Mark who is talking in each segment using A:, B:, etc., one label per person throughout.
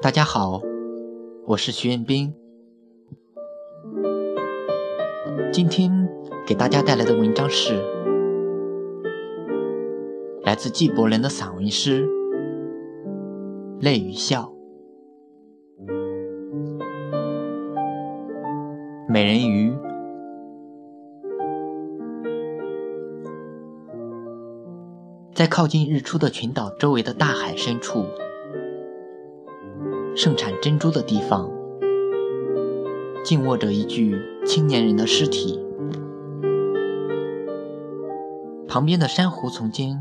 A: 大家好，我是徐彦斌。今天给大家带来的文章是来自纪伯伦的散文诗《泪与笑》。美人鱼在靠近日出的群岛周围的大海深处。盛产珍珠的地方，静卧着一具青年人的尸体。旁边的珊瑚丛间，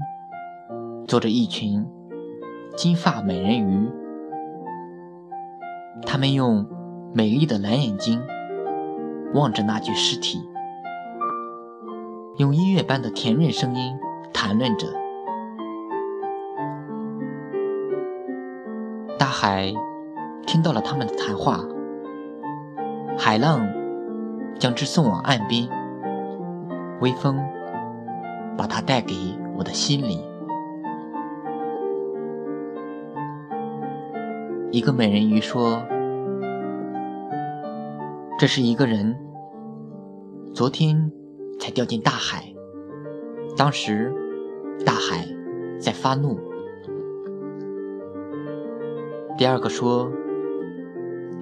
A: 坐着一群金发美人鱼。他们用美丽的蓝眼睛望着那具尸体，用音乐般的甜润声音谈论着。海。听到了他们的谈话，海浪将之送往岸边，微风把它带给我的心里。一个美人鱼说：“这是一个人，昨天才掉进大海，当时大海在发怒。”第二个说。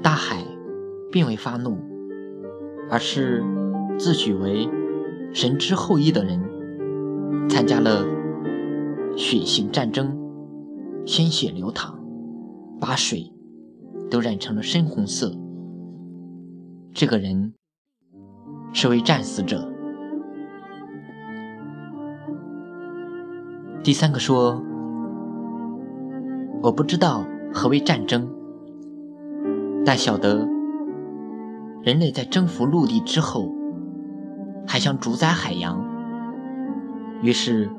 A: 大海并未发怒，而是自诩为神之后裔的人参加了血腥战争，鲜血流淌，把水都染成了深红色。这个人是位战死者。第三个说：“我不知道何为战争。”但晓得，人类在征服陆地之后，还想主宰海洋，于是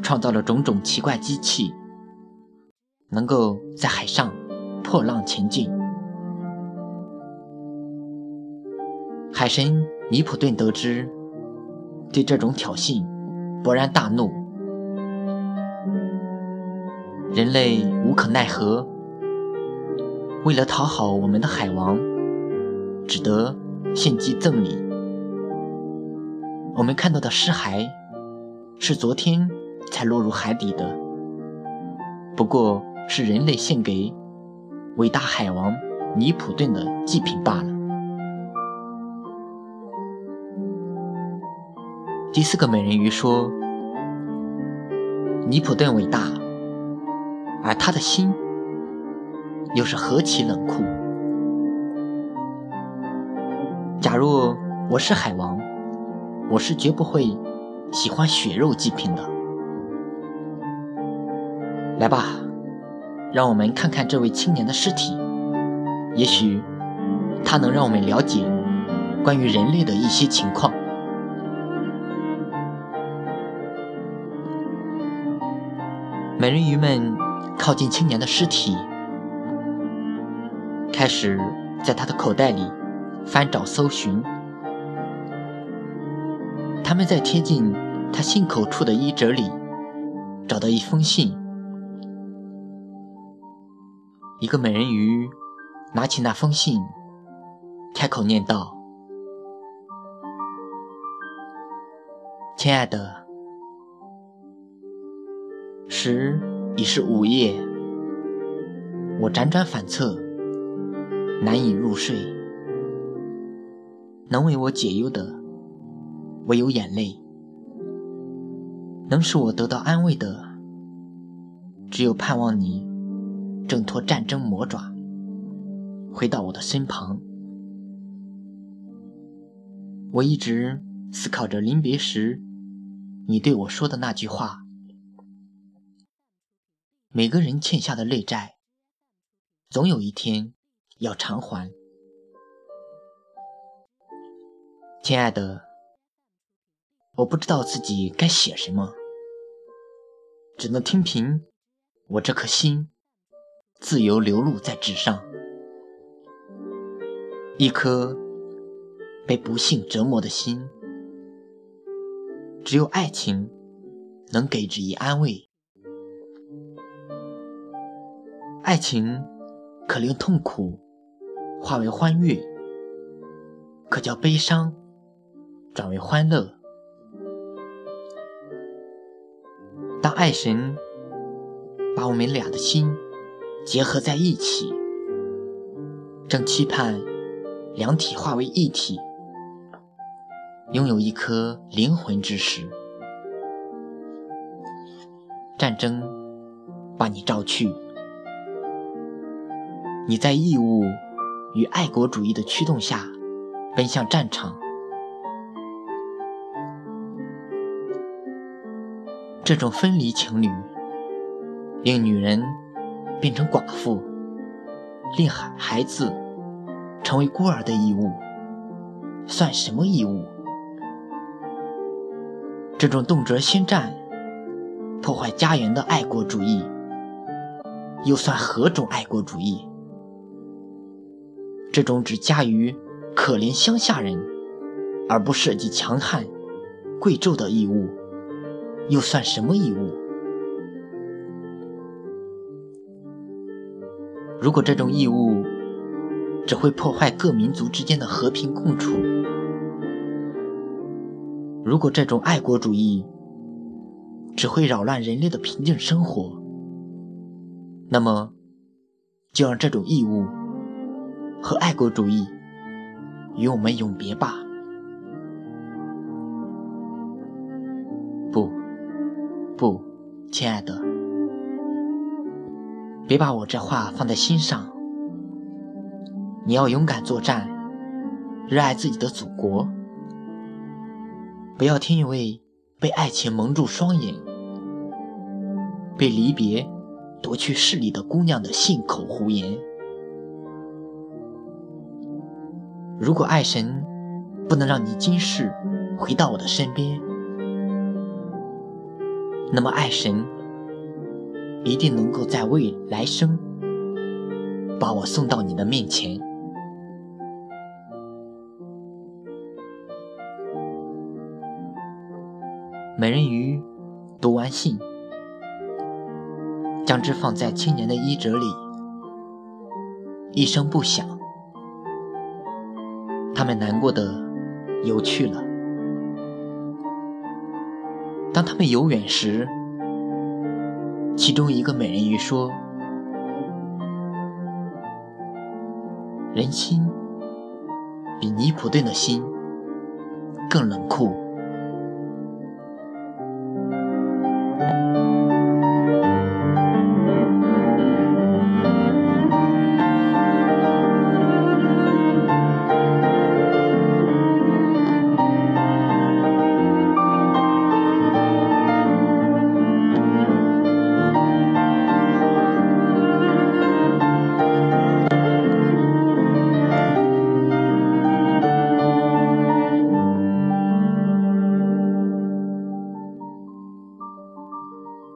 A: 创造了种种奇怪机器，能够在海上破浪前进。海神尼普顿得知，对这种挑衅勃然大怒，人类无可奈何。为了讨好我们的海王，只得献祭赠礼。我们看到的尸骸是昨天才落入海底的，不过是人类献给伟大海王尼普顿的祭品罢了。第四个美人鱼说：“尼普顿伟大，而他的心。”又是何其冷酷！假若我是海王，我是绝不会喜欢血肉祭品的。来吧，让我们看看这位青年的尸体，也许他能让我们了解关于人类的一些情况。美人鱼们靠近青年的尸体。开始在他的口袋里翻找搜寻，他们在贴近他心口处的衣褶里找到一封信。一个美人鱼拿起那封信，开口念道：“亲爱的，时已是午夜，我辗转反侧。”难以入睡，能为我解忧的唯有眼泪；能使我得到安慰的，只有盼望你挣脱战争魔爪，回到我的身旁。我一直思考着临别时你对我说的那句话：每个人欠下的泪债，总有一天。要偿还，亲爱的，我不知道自己该写什么，只能听凭我这颗心自由流露在纸上，一颗被不幸折磨的心，只有爱情能给之以安慰。爱情可令痛苦化为欢悦，可叫悲伤转为欢乐。当爱神把我们俩的心结合在一起，正期盼两体化为一体，拥有一颗灵魂之时，战争把你召去，你在义务与爱国主义的驱动下奔向战场。这种分离情侣，令女人变成寡妇，令孩孩子成为孤儿的义务，算什么义务？这种动辄宣战、破坏家园的爱国主义，又算何种爱国主义？这种只加于可怜乡下人，而不涉及强悍、贵胄的义务。又算什么义务？如果这种义务只会破坏各民族之间的和平共处，如果这种爱国主义只会扰乱人类的平静生活，那么就让这种义务和爱国主义与我们永别吧。不，不亲爱的，别把我这话放在心上。你要勇敢作战，热爱自己的祖国，不要听一位被爱情蒙住双眼、被离别夺去视力的姑娘的信口胡言。如果爱神不能让你今世回到我的身边，那么，爱神一定能够在未来生把我送到你的面前。美人鱼读完信，将之放在青年的衣褶里，一声不响。他们难过的游去了。当他们游远时，其中一个美人鱼说：“人心比尼普顿的心更冷酷。”